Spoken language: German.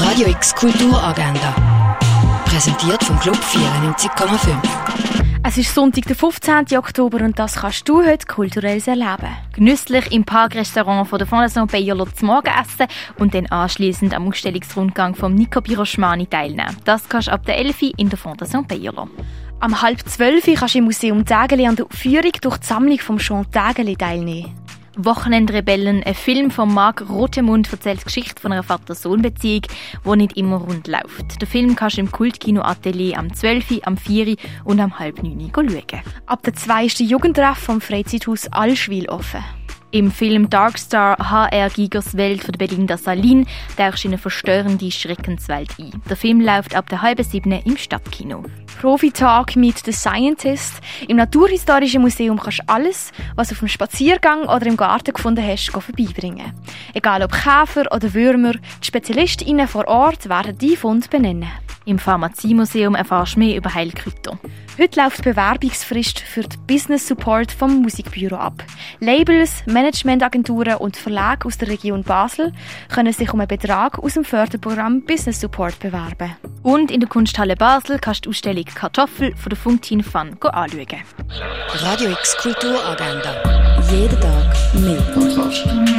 Radio X Kulturagenda. Präsentiert vom Club 94,5. Es ist Sonntag, der 15. Oktober und das kannst du heute kulturell erleben. Genüsslich im Parkrestaurant von der Fondation Bayerlo zu Morgen essen und dann anschließend am Ausstellungsrundgang vom Nico Biroschmani teilnehmen. Das kannst du ab der 11 in der Fondation Bayerlo. Am halb zwölf kannst du im Museum Tägeli an der Führung durch die Sammlung vom Jean Tägeli teilnehmen. Wochenendrebellen, ein Film von Marc Rotemund, erzählt die Geschichte von einer Vater-Sohn-Beziehung, die nicht immer rund läuft. Den Film kannst du im Kultkino Atelier am 12., am 4. und am halb 9. schauen. Ab der 2. ist der Jugendtreff vom Freizeithaus Allschwil offen. Im Film Darkstar HR Gigers Welt von Belinda Salin tauchst du in eine verstörende Schreckenswelt ein. Der Film läuft ab der halben sieben im Stadtkino. Profi-Talk mit The Scientist. Im Naturhistorischen Museum kannst du alles, was du auf einem Spaziergang oder im Garten gefunden hast, vorbeibringen. Egal ob Käfer oder Würmer, die SpezialistInnen vor Ort werden die Fund benennen. Im Pharmaziemuseum erfährst du mehr über Heilkräuter. Heute läuft die Bewerbungsfrist für den Business Support vom Musikbüro ab. Labels, Managementagenturen und Verlage aus der Region Basel können sich um einen Betrag aus dem Förderprogramm Business Support bewerben. Und in der Kunsthalle Basel kannst du die Ausstellung Kartoffel von der Funktin Fun anschauen. Radio X Kulturagenda. Jeden Tag mehr.